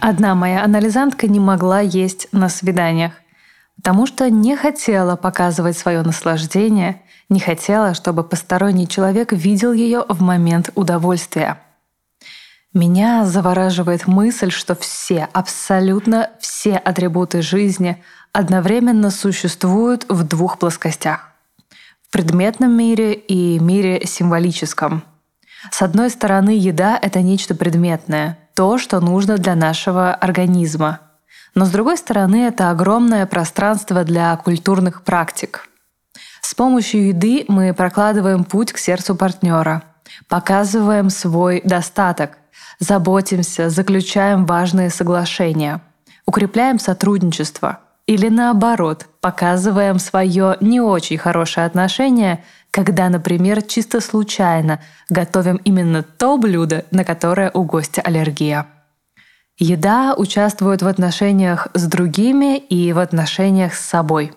Одна моя анализантка не могла есть на свиданиях, потому что не хотела показывать свое наслаждение, не хотела, чтобы посторонний человек видел ее в момент удовольствия. Меня завораживает мысль, что все, абсолютно все атрибуты жизни одновременно существуют в двух плоскостях. В предметном мире и мире символическом. С одной стороны, еда — это нечто предметное, то, что нужно для нашего организма. Но с другой стороны, это огромное пространство для культурных практик. С помощью еды мы прокладываем путь к сердцу партнера, показываем свой достаток — заботимся, заключаем важные соглашения, укрепляем сотрудничество или наоборот, показываем свое не очень хорошее отношение, когда, например, чисто случайно готовим именно то блюдо, на которое у гостя аллергия. Еда участвует в отношениях с другими и в отношениях с собой.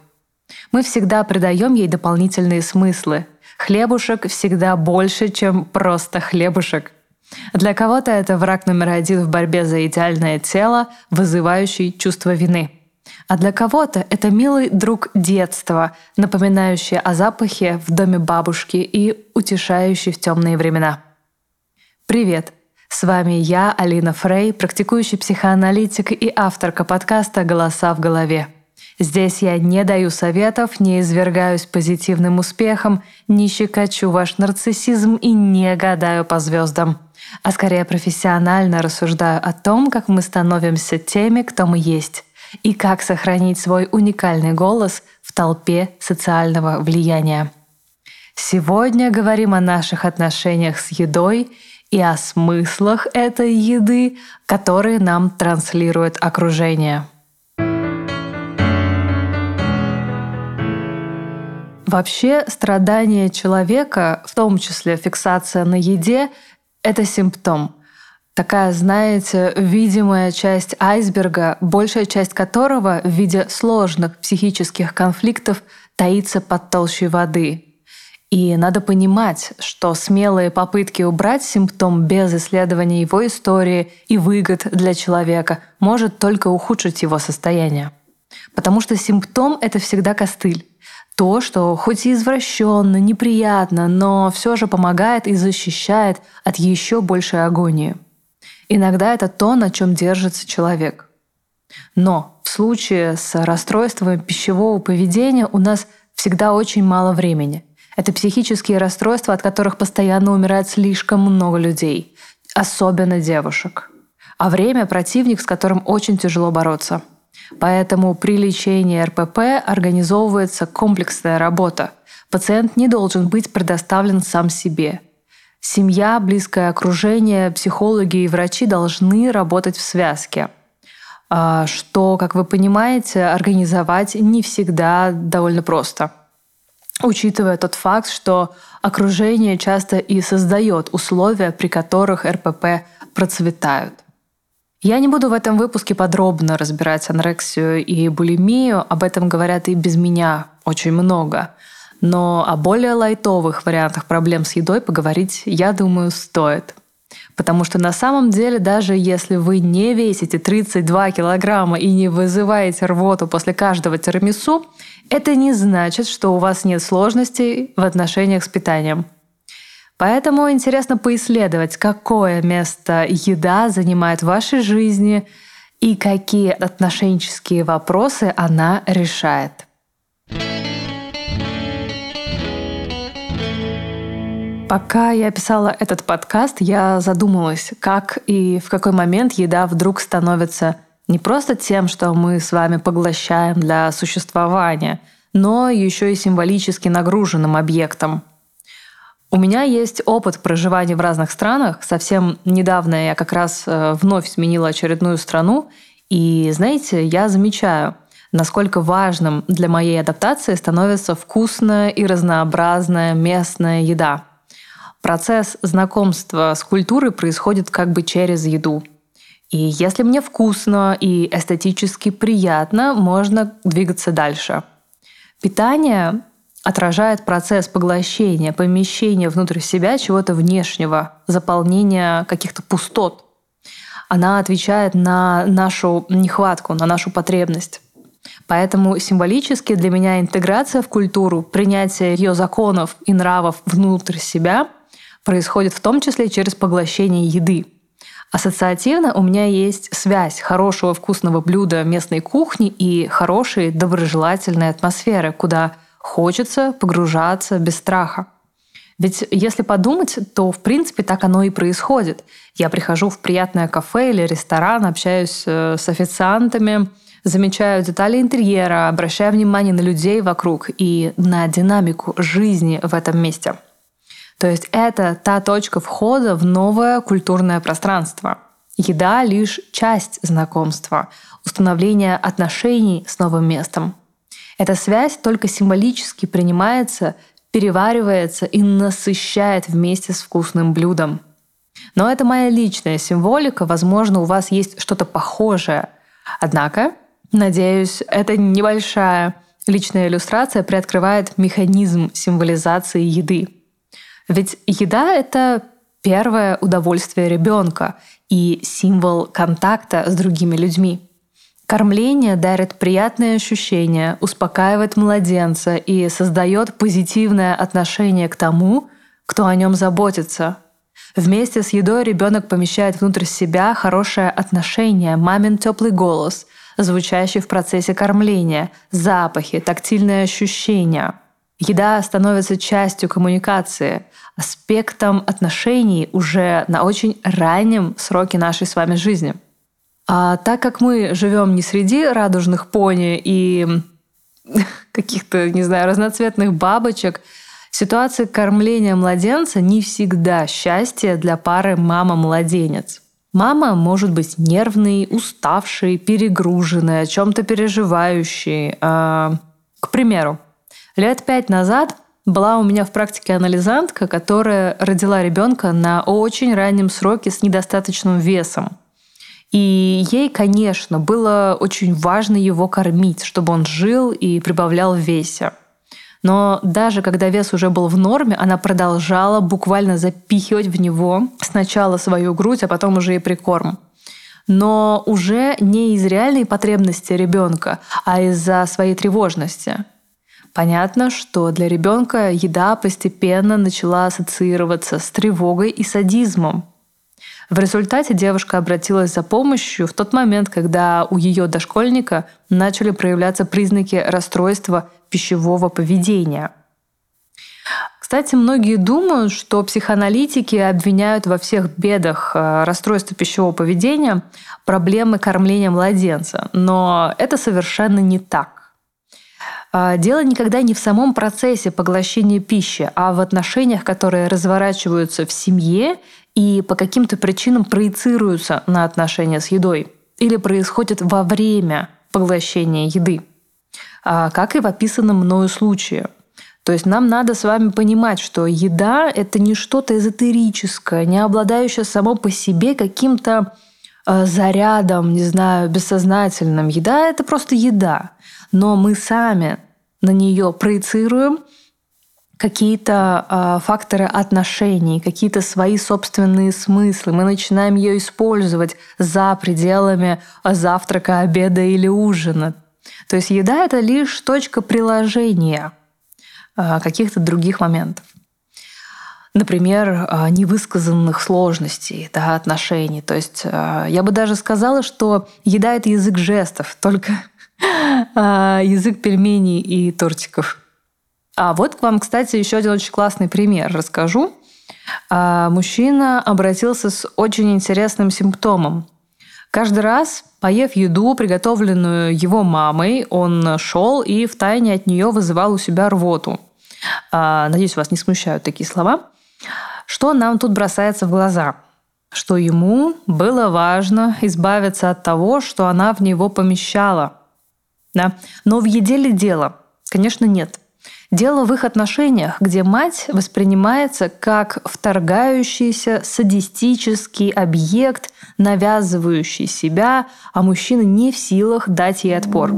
Мы всегда придаем ей дополнительные смыслы. Хлебушек всегда больше, чем просто хлебушек – для кого-то это враг номер один в борьбе за идеальное тело, вызывающий чувство вины. А для кого-то это милый друг детства, напоминающий о запахе в доме бабушки и утешающий в темные времена. Привет! С вами я, Алина Фрей, практикующий психоаналитик и авторка подкаста «Голоса в голове». Здесь я не даю советов, не извергаюсь позитивным успехом, не щекочу ваш нарциссизм и не гадаю по звездам – а скорее профессионально рассуждаю о том, как мы становимся теми, кто мы есть, и как сохранить свой уникальный голос в толпе социального влияния. Сегодня говорим о наших отношениях с едой и о смыслах этой еды, которые нам транслирует окружение. Вообще страдания человека, в том числе фиксация на еде, это симптом. Такая, знаете, видимая часть айсберга, большая часть которого в виде сложных психических конфликтов таится под толщей воды. И надо понимать, что смелые попытки убрать симптом без исследования его истории и выгод для человека может только ухудшить его состояние. Потому что симптом — это всегда костыль то, что хоть и извращенно, неприятно, но все же помогает и защищает от еще большей агонии. Иногда это то, на чем держится человек. Но в случае с расстройством пищевого поведения у нас всегда очень мало времени. Это психические расстройства, от которых постоянно умирает слишком много людей, особенно девушек. А время — противник, с которым очень тяжело бороться — Поэтому при лечении РПП организовывается комплексная работа. Пациент не должен быть предоставлен сам себе. Семья, близкое окружение, психологи и врачи должны работать в связке. А, что, как вы понимаете, организовать не всегда довольно просто. Учитывая тот факт, что окружение часто и создает условия, при которых РПП процветают. Я не буду в этом выпуске подробно разбирать анорексию и булимию, об этом говорят и без меня очень много. Но о более лайтовых вариантах проблем с едой поговорить, я думаю, стоит. Потому что на самом деле, даже если вы не весите 32 килограмма и не вызываете рвоту после каждого тирамису, это не значит, что у вас нет сложностей в отношениях с питанием. Поэтому интересно поисследовать, какое место еда занимает в вашей жизни и какие отношенческие вопросы она решает. Пока я писала этот подкаст, я задумалась, как и в какой момент еда вдруг становится не просто тем, что мы с вами поглощаем для существования, но еще и символически нагруженным объектом. У меня есть опыт проживания в разных странах. Совсем недавно я как раз э, вновь сменила очередную страну. И, знаете, я замечаю, насколько важным для моей адаптации становится вкусная и разнообразная местная еда. Процесс знакомства с культурой происходит как бы через еду. И если мне вкусно и эстетически приятно, можно двигаться дальше. Питание отражает процесс поглощения, помещения внутрь себя чего-то внешнего, заполнения каких-то пустот. Она отвечает на нашу нехватку, на нашу потребность. Поэтому символически для меня интеграция в культуру, принятие ее законов и нравов внутрь себя происходит в том числе через поглощение еды. Ассоциативно у меня есть связь хорошего вкусного блюда местной кухни и хорошей доброжелательной атмосферы, куда хочется погружаться без страха. Ведь если подумать, то в принципе так оно и происходит. Я прихожу в приятное кафе или ресторан, общаюсь э, с официантами, замечаю детали интерьера, обращаю внимание на людей вокруг и на динамику жизни в этом месте. То есть это та точка входа в новое культурное пространство. Еда — лишь часть знакомства, установления отношений с новым местом. Эта связь только символически принимается, переваривается и насыщает вместе с вкусным блюдом. Но это моя личная символика, возможно, у вас есть что-то похожее. Однако, надеюсь, эта небольшая личная иллюстрация приоткрывает механизм символизации еды. Ведь еда — это первое удовольствие ребенка и символ контакта с другими людьми. Кормление дарит приятные ощущения, успокаивает младенца и создает позитивное отношение к тому, кто о нем заботится. Вместе с едой ребенок помещает внутрь себя хорошее отношение, мамин теплый голос, звучащий в процессе кормления, запахи, тактильные ощущения. Еда становится частью коммуникации, аспектом отношений уже на очень раннем сроке нашей с вами жизни – а так как мы живем не среди радужных пони и каких-то, не знаю, разноцветных бабочек, ситуация кормления младенца не всегда счастье для пары мама-младенец. Мама может быть нервной, уставшей, перегруженной, о чем-то переживающей. А, к примеру, лет пять назад была у меня в практике анализантка, которая родила ребенка на очень раннем сроке с недостаточным весом. И ей, конечно, было очень важно его кормить, чтобы он жил и прибавлял в весе. Но даже когда вес уже был в норме, она продолжала буквально запихивать в него сначала свою грудь, а потом уже и прикорм. Но уже не из реальной потребности ребенка, а из-за своей тревожности. Понятно, что для ребенка еда постепенно начала ассоциироваться с тревогой и садизмом. В результате девушка обратилась за помощью в тот момент, когда у ее дошкольника начали проявляться признаки расстройства пищевого поведения. Кстати, многие думают, что психоаналитики обвиняют во всех бедах э, расстройства пищевого поведения проблемы кормления младенца, но это совершенно не так. Э, дело никогда не в самом процессе поглощения пищи, а в отношениях, которые разворачиваются в семье и по каким-то причинам проецируются на отношения с едой или происходят во время поглощения еды, а, как и в описанном мною случае. То есть нам надо с вами понимать, что еда — это не что-то эзотерическое, не обладающее само по себе каким-то а, зарядом, не знаю, бессознательным. Еда — это просто еда. Но мы сами на нее проецируем какие-то э, факторы отношений, какие-то свои собственные смыслы. Мы начинаем ее использовать за пределами завтрака, обеда или ужина. То есть еда это лишь точка приложения э, каких-то других моментов. Например, э, невысказанных сложностей да, отношений. То есть э, я бы даже сказала, что еда это язык жестов, только язык пельменей и тортиков. А вот к вам, кстати, еще один очень классный пример расскажу. А, мужчина обратился с очень интересным симптомом. Каждый раз, поев еду, приготовленную его мамой, он шел и втайне от нее вызывал у себя рвоту. А, надеюсь, вас не смущают такие слова. Что нам тут бросается в глаза? Что ему было важно избавиться от того, что она в него помещала. Да? Но в еде ли дело? Конечно, нет. Дело в их отношениях, где мать воспринимается как вторгающийся садистический объект, навязывающий себя, а мужчина не в силах дать ей отпор.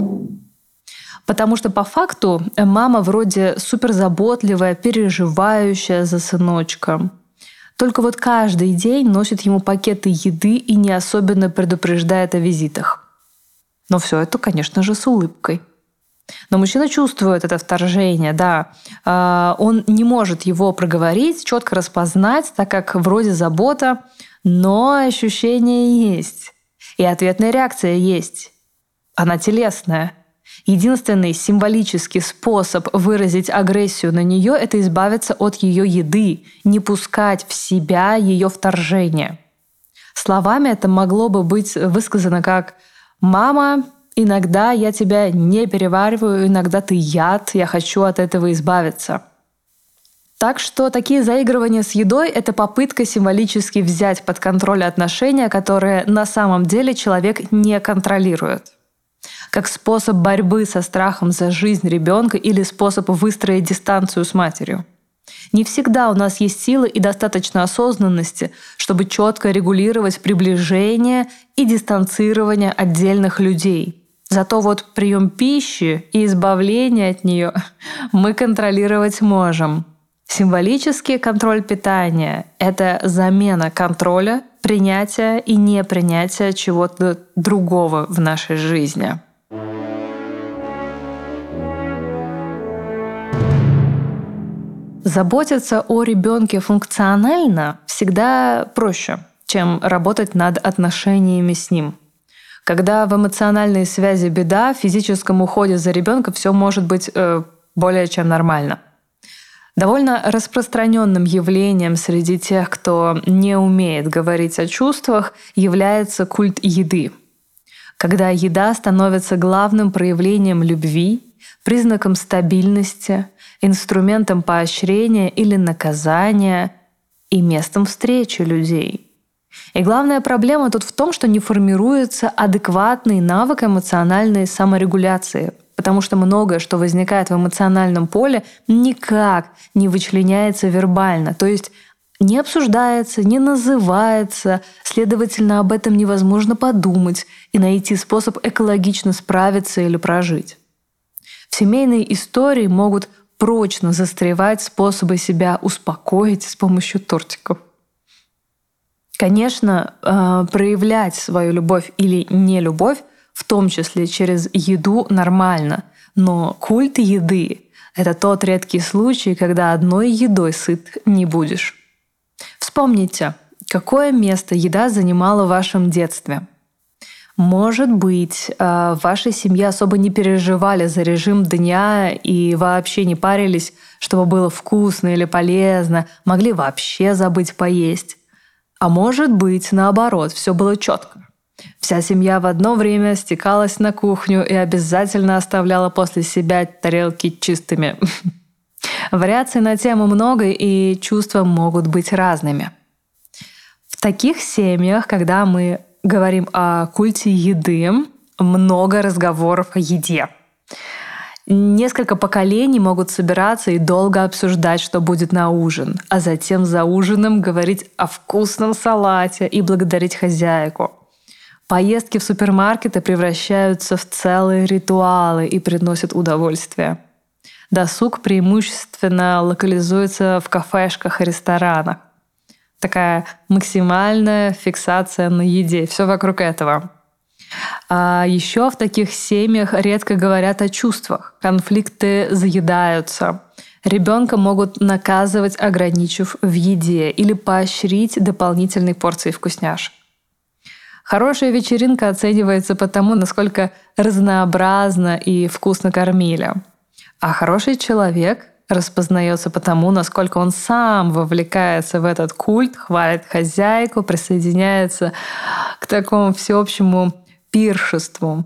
Потому что по факту мама вроде суперзаботливая, переживающая за сыночка. Только вот каждый день носит ему пакеты еды и не особенно предупреждает о визитах. Но все это, конечно же, с улыбкой. Но мужчина чувствует это вторжение, да. А, он не может его проговорить, четко распознать, так как вроде забота, но ощущение есть. И ответная реакция есть. Она телесная. Единственный символический способ выразить агрессию на нее – это избавиться от ее еды, не пускать в себя ее вторжение. Словами это могло бы быть высказано как «Мама, Иногда я тебя не перевариваю, иногда ты яд, я хочу от этого избавиться. Так что такие заигрывания с едой – это попытка символически взять под контроль отношения, которые на самом деле человек не контролирует. Как способ борьбы со страхом за жизнь ребенка или способ выстроить дистанцию с матерью. Не всегда у нас есть силы и достаточно осознанности, чтобы четко регулировать приближение и дистанцирование отдельных людей – Зато вот прием пищи и избавление от нее мы контролировать можем. Символический контроль питания – это замена контроля, принятия и непринятия чего-то другого в нашей жизни. Заботиться о ребенке функционально всегда проще, чем работать над отношениями с ним – когда в эмоциональной связи беда, в физическом уходе за ребенком все может быть э, более чем нормально. Довольно распространенным явлением среди тех, кто не умеет говорить о чувствах, является культ еды. Когда еда становится главным проявлением любви, признаком стабильности, инструментом поощрения или наказания и местом встречи людей – и главная проблема тут в том, что не формируется адекватный навык эмоциональной саморегуляции, потому что многое, что возникает в эмоциональном поле, никак не вычленяется вербально. То есть не обсуждается, не называется, следовательно, об этом невозможно подумать и найти способ экологично справиться или прожить. В семейной истории могут прочно застревать способы себя успокоить с помощью тортиков. Конечно, э, проявлять свою любовь или не любовь, в том числе через еду, нормально. Но культ еды — это тот редкий случай, когда одной едой сыт не будешь. Вспомните, какое место еда занимала в вашем детстве. Может быть, э, в вашей семье особо не переживали за режим дня и вообще не парились, чтобы было вкусно или полезно, могли вообще забыть поесть. А может быть, наоборот, все было четко. Вся семья в одно время стекалась на кухню и обязательно оставляла после себя тарелки чистыми. Вариаций на тему много, и чувства могут быть разными. В таких семьях, когда мы говорим о культе еды, много разговоров о еде – Несколько поколений могут собираться и долго обсуждать, что будет на ужин, а затем за ужином говорить о вкусном салате и благодарить хозяйку. Поездки в супермаркеты превращаются в целые ритуалы и приносят удовольствие. Досуг преимущественно локализуется в кафешках и ресторанах. Такая максимальная фиксация на еде. Все вокруг этого. А еще в таких семьях редко говорят о чувствах. Конфликты заедаются. Ребенка могут наказывать, ограничив в еде или поощрить дополнительной порцией вкусняшек. Хорошая вечеринка оценивается по тому, насколько разнообразно и вкусно кормили. А хороший человек распознается по тому, насколько он сам вовлекается в этот культ, хвалит хозяйку, присоединяется к такому всеобщему пиршеству.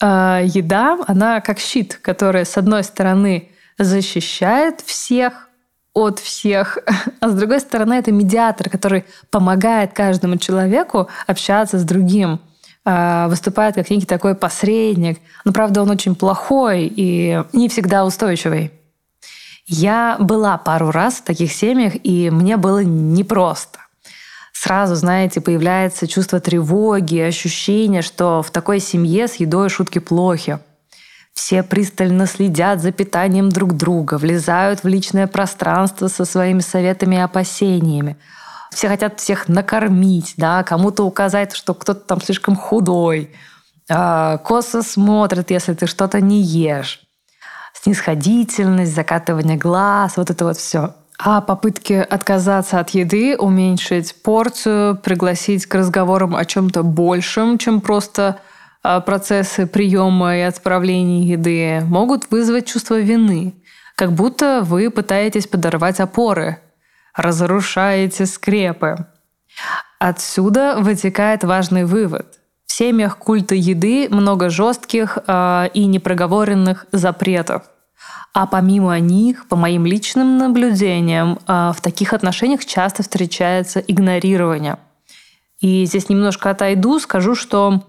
А еда, она как щит, который, с одной стороны, защищает всех от всех, а с другой стороны, это медиатор, который помогает каждому человеку общаться с другим, э, выступает как некий такой посредник. Но, правда, он очень плохой и не всегда устойчивый. Я была пару раз в таких семьях, и мне было непросто. Сразу, знаете, появляется чувство тревоги, ощущение, что в такой семье с едой шутки плохи. Все пристально следят за питанием друг друга, влезают в личное пространство со своими советами и опасениями. Все хотят всех накормить, да, кому-то указать, что кто-то там слишком худой. А, косо смотрят, если ты что-то не ешь снисходительность, закатывание глаз, вот это вот все. А попытки отказаться от еды, уменьшить порцию, пригласить к разговорам о чем-то большем, чем просто а, процессы приема и отправления еды, могут вызвать чувство вины, как будто вы пытаетесь подорвать опоры, разрушаете скрепы. Отсюда вытекает важный вывод. Семьях культа еды много жестких э, и непроговоренных запретов. А помимо них, по моим личным наблюдениям, э, в таких отношениях часто встречается игнорирование. И здесь немножко отойду, скажу, что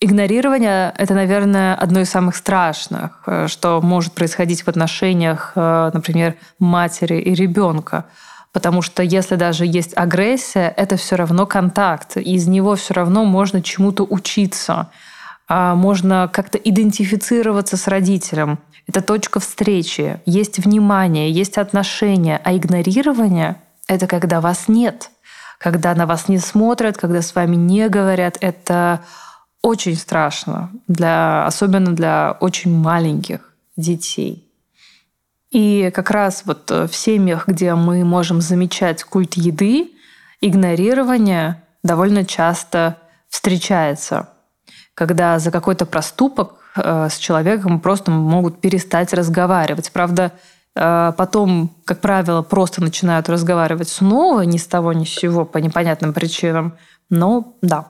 игнорирование — это, наверное, одно из самых страшных, э, что может происходить в отношениях, э, например, матери и ребенка. Потому что если даже есть агрессия, это все равно контакт. И из него все равно можно чему-то учиться. А можно как-то идентифицироваться с родителем. Это точка встречи. Есть внимание, есть отношения. А игнорирование — это когда вас нет. Когда на вас не смотрят, когда с вами не говорят. Это очень страшно, для, особенно для очень маленьких детей. И как раз вот э, в семьях, где мы можем замечать культ еды, игнорирование довольно часто встречается, когда за какой-то проступок э, с человеком просто могут перестать разговаривать. Правда, э, потом, как правило, просто начинают разговаривать снова ни с того ни с сего по непонятным причинам. Но да,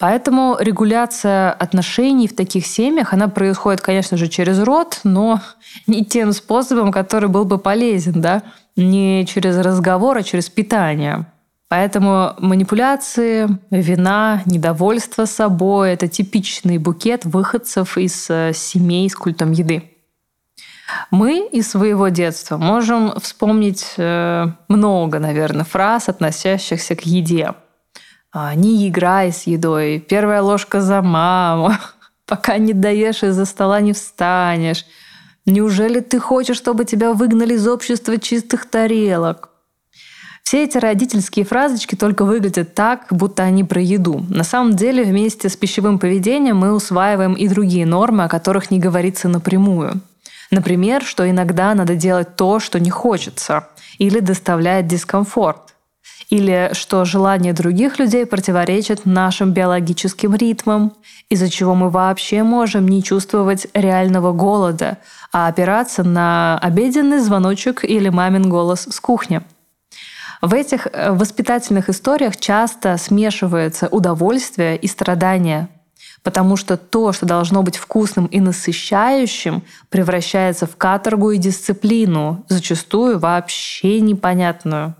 Поэтому регуляция отношений в таких семьях, она происходит, конечно же, через род, но не тем способом, который был бы полезен, да, не через разговор, а через питание. Поэтому манипуляции, вина, недовольство собой – это типичный букет выходцев из э, семей с культом еды. Мы из своего детства можем вспомнить э, много, наверное, фраз, относящихся к еде – не играй с едой, первая ложка за маму, пока не доешь из-за стола не встанешь. Неужели ты хочешь, чтобы тебя выгнали из общества чистых тарелок? Все эти родительские фразочки только выглядят так, будто они про еду. На самом деле вместе с пищевым поведением мы усваиваем и другие нормы, о которых не говорится напрямую. Например, что иногда надо делать то, что не хочется, или доставляет дискомфорт или что желания других людей противоречат нашим биологическим ритмам, из-за чего мы вообще можем не чувствовать реального голода, а опираться на обеденный звоночек или мамин голос с кухни. В этих э, воспитательных историях часто смешивается удовольствие и страдание, потому что то, что должно быть вкусным и насыщающим, превращается в каторгу и дисциплину, зачастую вообще непонятную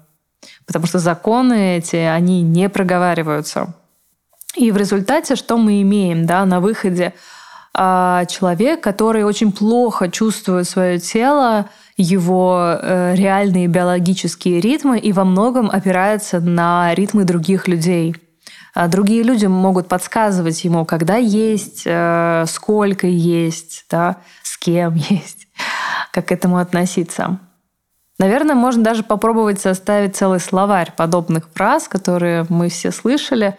потому что законы эти, они не проговариваются. И в результате что мы имеем да, на выходе? А, человек, который очень плохо чувствует свое тело, его э, реальные биологические ритмы и во многом опирается на ритмы других людей. А другие люди могут подсказывать ему, когда есть, э, сколько есть, да, с кем есть, как к этому относиться. Наверное, можно даже попробовать составить целый словарь подобных фраз, которые мы все слышали.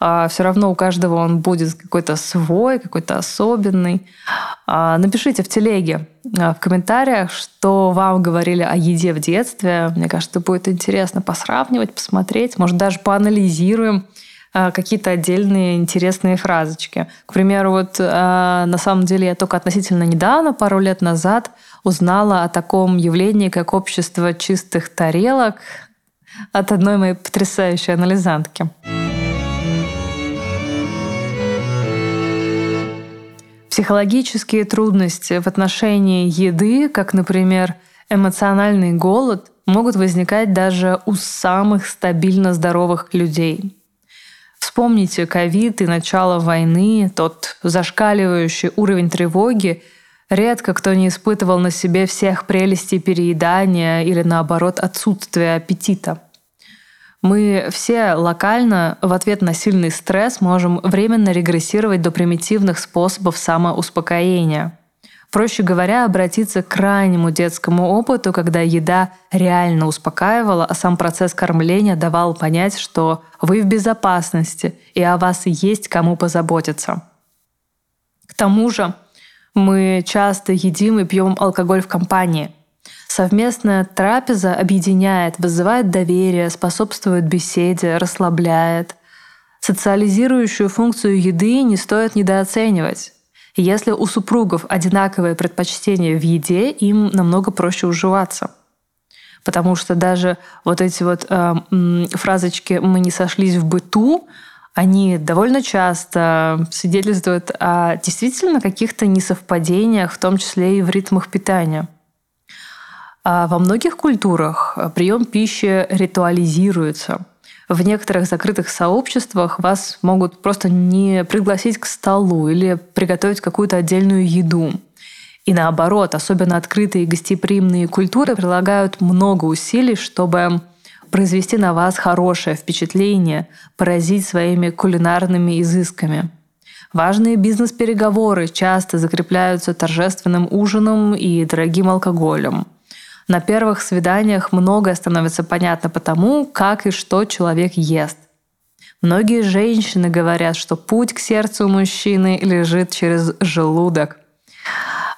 А, все равно у каждого он будет какой-то свой, какой-то особенный. А, напишите в телеге, а, в комментариях, что вам говорили о еде в детстве. Мне кажется, будет интересно посравнивать, посмотреть. Может, даже поанализируем какие-то отдельные интересные фразочки. К примеру, вот на самом деле я только относительно недавно, пару лет назад, узнала о таком явлении, как общество чистых тарелок от одной моей потрясающей анализантки. Психологические трудности в отношении еды, как, например, эмоциональный голод, могут возникать даже у самых стабильно здоровых людей. Вспомните ковид и начало войны, тот зашкаливающий уровень тревоги. Редко кто не испытывал на себе всех прелестей переедания или, наоборот, отсутствия аппетита. Мы все локально в ответ на сильный стресс можем временно регрессировать до примитивных способов самоуспокоения – Проще говоря, обратиться к крайнему детскому опыту, когда еда реально успокаивала, а сам процесс кормления давал понять, что вы в безопасности и о вас есть кому позаботиться. К тому же мы часто едим и пьем алкоголь в компании. Совместная трапеза объединяет, вызывает доверие, способствует беседе, расслабляет. Социализирующую функцию еды не стоит недооценивать. Если у супругов одинаковые предпочтения в еде, им намного проще уживаться. Потому что даже вот эти вот э, фразочки «мы не сошлись в быту», они довольно часто свидетельствуют о действительно каких-то несовпадениях, в том числе и в ритмах питания. А во многих культурах прием пищи ритуализируется – в некоторых закрытых сообществах вас могут просто не пригласить к столу или приготовить какую-то отдельную еду. И наоборот, особенно открытые гостеприимные культуры прилагают много усилий, чтобы произвести на вас хорошее впечатление, поразить своими кулинарными изысками. Важные бизнес-переговоры часто закрепляются торжественным ужином и дорогим алкоголем – на первых свиданиях многое становится понятно потому, как и что человек ест. Многие женщины говорят, что путь к сердцу мужчины лежит через желудок.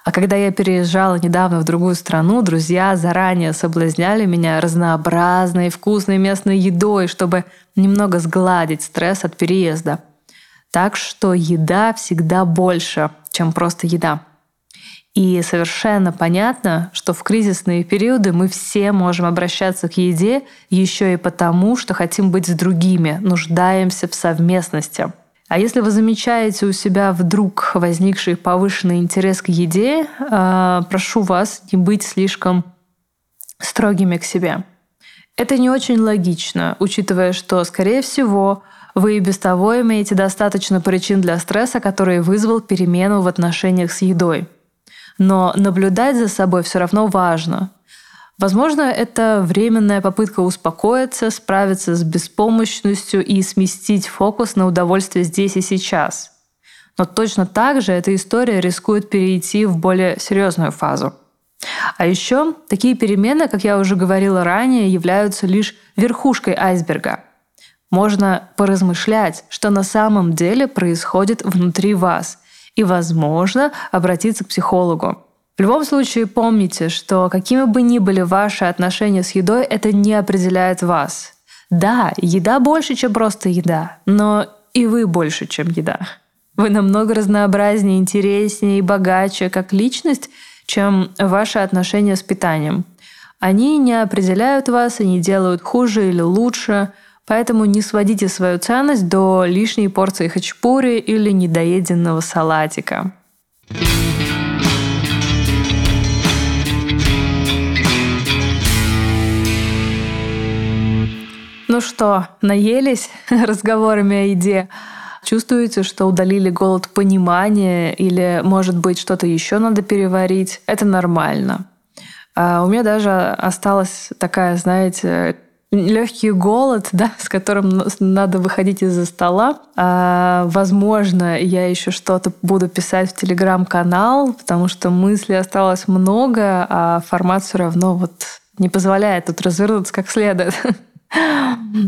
А когда я переезжала недавно в другую страну, друзья заранее соблазняли меня разнообразной вкусной местной едой, чтобы немного сгладить стресс от переезда. Так что еда всегда больше, чем просто еда. И совершенно понятно, что в кризисные периоды мы все можем обращаться к еде еще и потому, что хотим быть с другими, нуждаемся в совместности. А если вы замечаете у себя вдруг возникший повышенный интерес к еде, а, прошу вас не быть слишком строгими к себе. Это не очень логично, учитывая, что, скорее всего, вы и без того имеете достаточно причин для стресса, который вызвал перемену в отношениях с едой но наблюдать за собой все равно важно. Возможно, это временная попытка успокоиться, справиться с беспомощностью и сместить фокус на удовольствие здесь и сейчас. Но точно так же эта история рискует перейти в более серьезную фазу. А еще такие перемены, как я уже говорила ранее, являются лишь верхушкой айсберга. Можно поразмышлять, что на самом деле происходит внутри вас – и, возможно, обратиться к психологу. В любом случае помните, что какими бы ни были ваши отношения с едой, это не определяет вас. Да, еда больше, чем просто еда, но и вы больше, чем еда. Вы намного разнообразнее, интереснее и богаче как личность, чем ваши отношения с питанием. Они не определяют вас и не делают хуже или лучше – Поэтому не сводите свою ценность до лишней порции хачапури или недоеденного салатика. Ну что, наелись разговорами о еде? Чувствуете, что удалили голод понимания или, может быть, что-то еще надо переварить? Это нормально. А у меня даже осталась такая, знаете, легкий голод, да, с которым надо выходить из-за стола. А, возможно, я еще что-то буду писать в телеграм-канал, потому что мыслей осталось много, а формат все равно вот не позволяет тут развернуться как следует.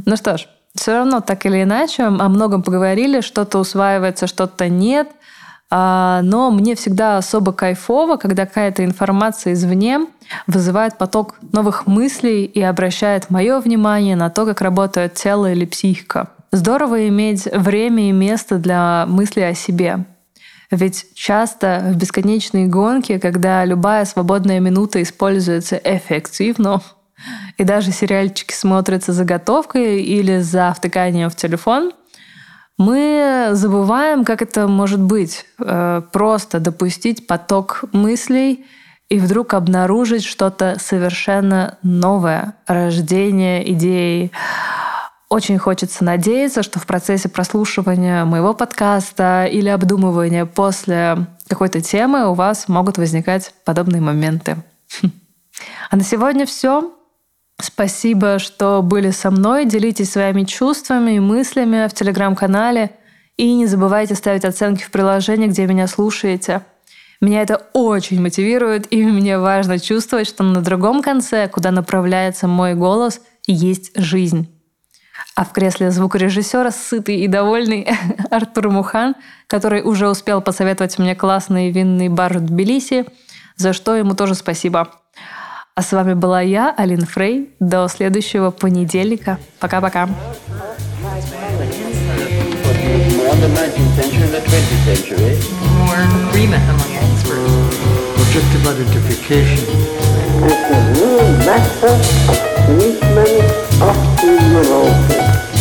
Ну что ж, все равно так или иначе о многом поговорили, что-то усваивается, что-то нет. А, но мне всегда особо кайфово, когда какая-то информация извне вызывает поток новых мыслей и обращает мое внимание на то, как работает тело или психика. Здорово иметь время и место для мысли о себе. Ведь часто в бесконечной гонке, когда любая свободная минута используется эффективно, и даже сериальчики смотрятся заготовкой или за втыканием в телефон – мы забываем, как это может быть. Э, просто допустить поток мыслей и вдруг обнаружить что-то совершенно новое. Рождение идеи. Очень хочется надеяться, что в процессе прослушивания моего подкаста или обдумывания после какой-то темы у вас могут возникать подобные моменты. А на сегодня все. Спасибо, что были со мной. Делитесь своими чувствами и мыслями в телеграм-канале. И не забывайте ставить оценки в приложении, где меня слушаете. Меня это очень мотивирует, и мне важно чувствовать, что на другом конце, куда направляется мой голос, есть жизнь. А в кресле звукорежиссера сытый и довольный Артур Мухан, который уже успел посоветовать мне классный винный бар в Тбилиси, за что ему тоже спасибо. А с вами была я, Алин Фрей. До следующего понедельника. Пока-пока. Beyond the 19th century and the 20th century. More agreement among experts. objective identification, as a new method of of the neurosis.